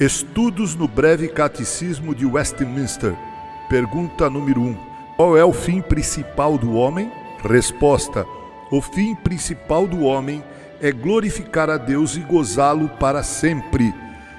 Estudos no Breve Catecismo de Westminster. Pergunta número 1. Qual é o fim principal do homem? Resposta: O fim principal do homem é glorificar a Deus e gozá-lo para sempre.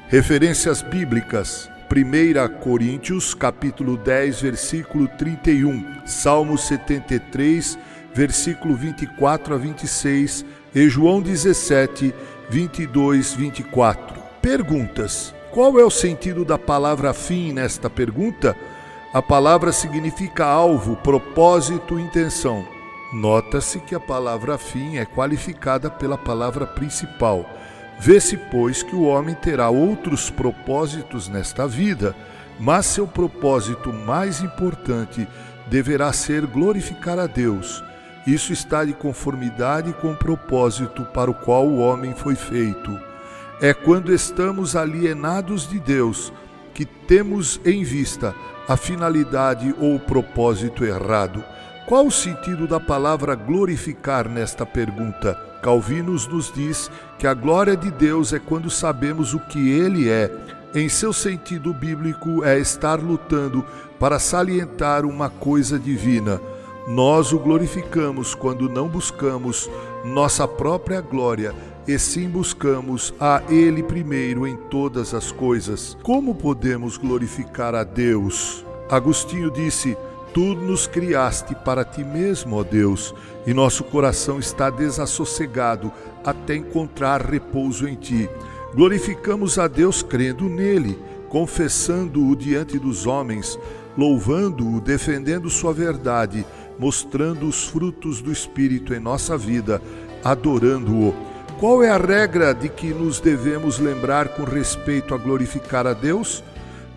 Referências bíblicas: 1 Coríntios, capítulo 10, versículo 31, Salmo 73, versículo 24 a 26 e João 17, 22, 24. Perguntas: Qual é o sentido da palavra fim nesta pergunta? A palavra significa alvo, propósito, intenção. Nota-se que a palavra fim é qualificada pela palavra principal. Vê-se, pois, que o homem terá outros propósitos nesta vida, mas seu propósito mais importante deverá ser glorificar a Deus. Isso está de conformidade com o propósito para o qual o homem foi feito. É quando estamos alienados de Deus que temos em vista a finalidade ou o propósito errado. Qual o sentido da palavra glorificar nesta pergunta? Calvinos nos diz que a glória de Deus é quando sabemos o que Ele é. Em seu sentido bíblico, é estar lutando para salientar uma coisa divina. Nós o glorificamos quando não buscamos nossa própria glória, e sim buscamos a Ele primeiro em todas as coisas. Como podemos glorificar a Deus? Agostinho disse: Tu nos criaste para ti mesmo, ó Deus, e nosso coração está desassossegado até encontrar repouso em ti. Glorificamos a Deus crendo nele, confessando-o diante dos homens, louvando-o, defendendo sua verdade, mostrando os frutos do Espírito em nossa vida, adorando-o. Qual é a regra de que nos devemos lembrar com respeito a glorificar a Deus?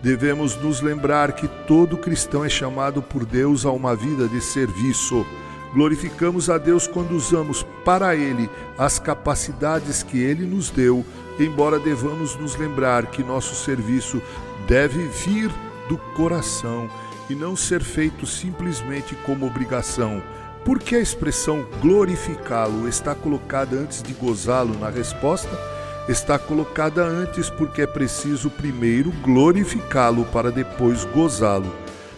Devemos nos lembrar que todo cristão é chamado por Deus a uma vida de serviço. Glorificamos a Deus quando usamos para Ele as capacidades que Ele nos deu, embora devamos nos lembrar que nosso serviço deve vir do coração e não ser feito simplesmente como obrigação. Por que a expressão glorificá-lo está colocada antes de gozá-lo na resposta? está colocada antes porque é preciso primeiro glorificá-lo para depois gozá-lo.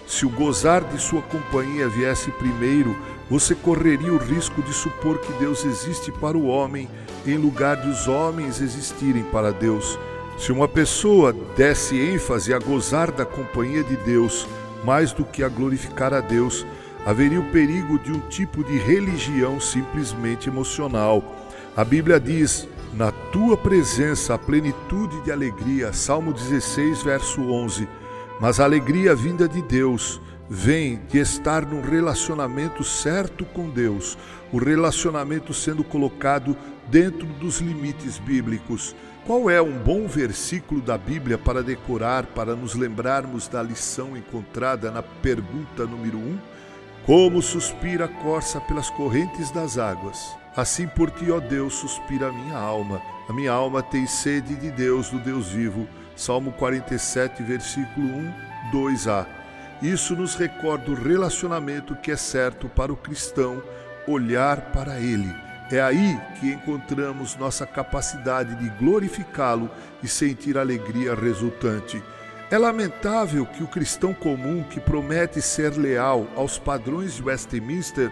Se o gozar de sua companhia viesse primeiro, você correria o risco de supor que Deus existe para o homem em lugar de os homens existirem para Deus. Se uma pessoa desse ênfase a gozar da companhia de Deus mais do que a glorificar a Deus, haveria o perigo de um tipo de religião simplesmente emocional. A Bíblia diz: na tua presença a plenitude de alegria. Salmo 16, verso 11. Mas a alegria vinda de Deus vem de estar num relacionamento certo com Deus, o relacionamento sendo colocado dentro dos limites bíblicos. Qual é um bom versículo da Bíblia para decorar, para nos lembrarmos da lição encontrada na pergunta número 1? Como suspira a corça pelas correntes das águas Assim por ti, ó Deus, suspira a minha alma. A minha alma tem sede de Deus, do Deus vivo. Salmo 47, versículo 1, 2a. Isso nos recorda o relacionamento que é certo para o cristão olhar para Ele. É aí que encontramos nossa capacidade de glorificá-lo e sentir a alegria resultante. É lamentável que o cristão comum que promete ser leal aos padrões de Westminster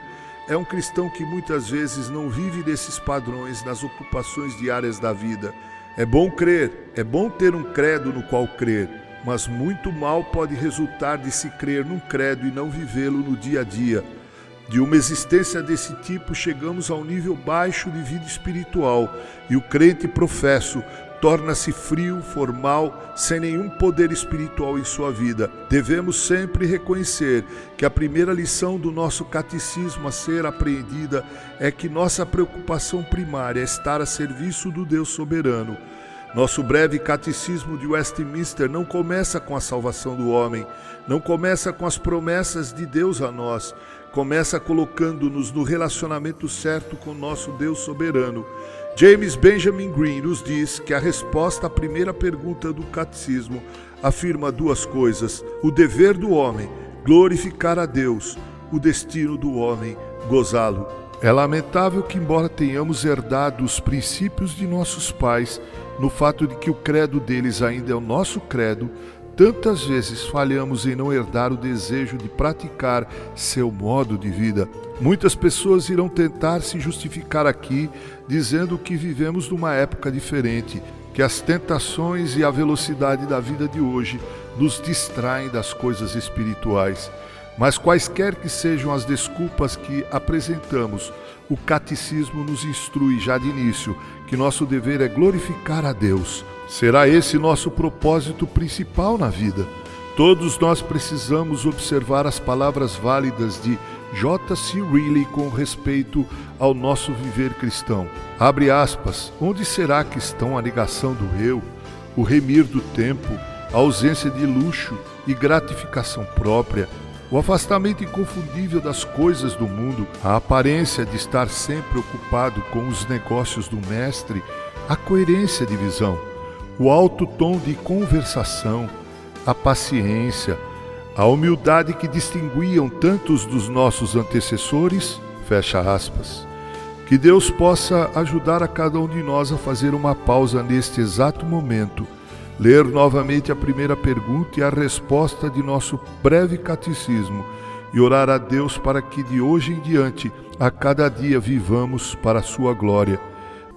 é um cristão que muitas vezes não vive desses padrões nas ocupações diárias da vida. É bom crer, é bom ter um credo no qual crer, mas muito mal pode resultar de se crer num credo e não vivê-lo no dia a dia. De uma existência desse tipo, chegamos a um nível baixo de vida espiritual e o crente professo torna-se frio, formal, sem nenhum poder espiritual em sua vida. Devemos sempre reconhecer que a primeira lição do nosso catecismo a ser apreendida é que nossa preocupação primária é estar a serviço do Deus soberano. Nosso breve catecismo de Westminster não começa com a salvação do homem, não começa com as promessas de Deus a nós, começa colocando-nos no relacionamento certo com nosso Deus soberano. James Benjamin Green nos diz que a resposta à primeira pergunta do catecismo afirma duas coisas: o dever do homem, glorificar a Deus, o destino do homem, gozá-lo. É lamentável que, embora tenhamos herdado os princípios de nossos pais, no fato de que o credo deles ainda é o nosso credo, tantas vezes falhamos em não herdar o desejo de praticar seu modo de vida. Muitas pessoas irão tentar se justificar aqui dizendo que vivemos numa época diferente, que as tentações e a velocidade da vida de hoje nos distraem das coisas espirituais. Mas quaisquer que sejam as desculpas que apresentamos, o catecismo nos instrui já de início que nosso dever é glorificar a Deus. Será esse nosso propósito principal na vida. Todos nós precisamos observar as palavras válidas de J.C. Reilly com respeito ao nosso viver cristão. Abre aspas. Onde será que estão a negação do eu, o remir do tempo, a ausência de luxo e gratificação própria, o afastamento inconfundível das coisas do mundo, a aparência de estar sempre ocupado com os negócios do Mestre, a coerência de visão, o alto tom de conversação, a paciência, a humildade que distinguiam tantos dos nossos antecessores, fecha aspas. Que Deus possa ajudar a cada um de nós a fazer uma pausa neste exato momento ler novamente a primeira pergunta e a resposta de nosso breve catecismo e orar a Deus para que de hoje em diante, a cada dia, vivamos para a Sua glória.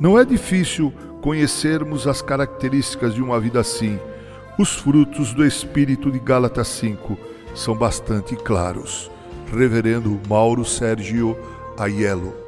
Não é difícil conhecermos as características de uma vida assim. Os frutos do Espírito de Gálatas 5 são bastante claros. Reverendo Mauro Sérgio Aiello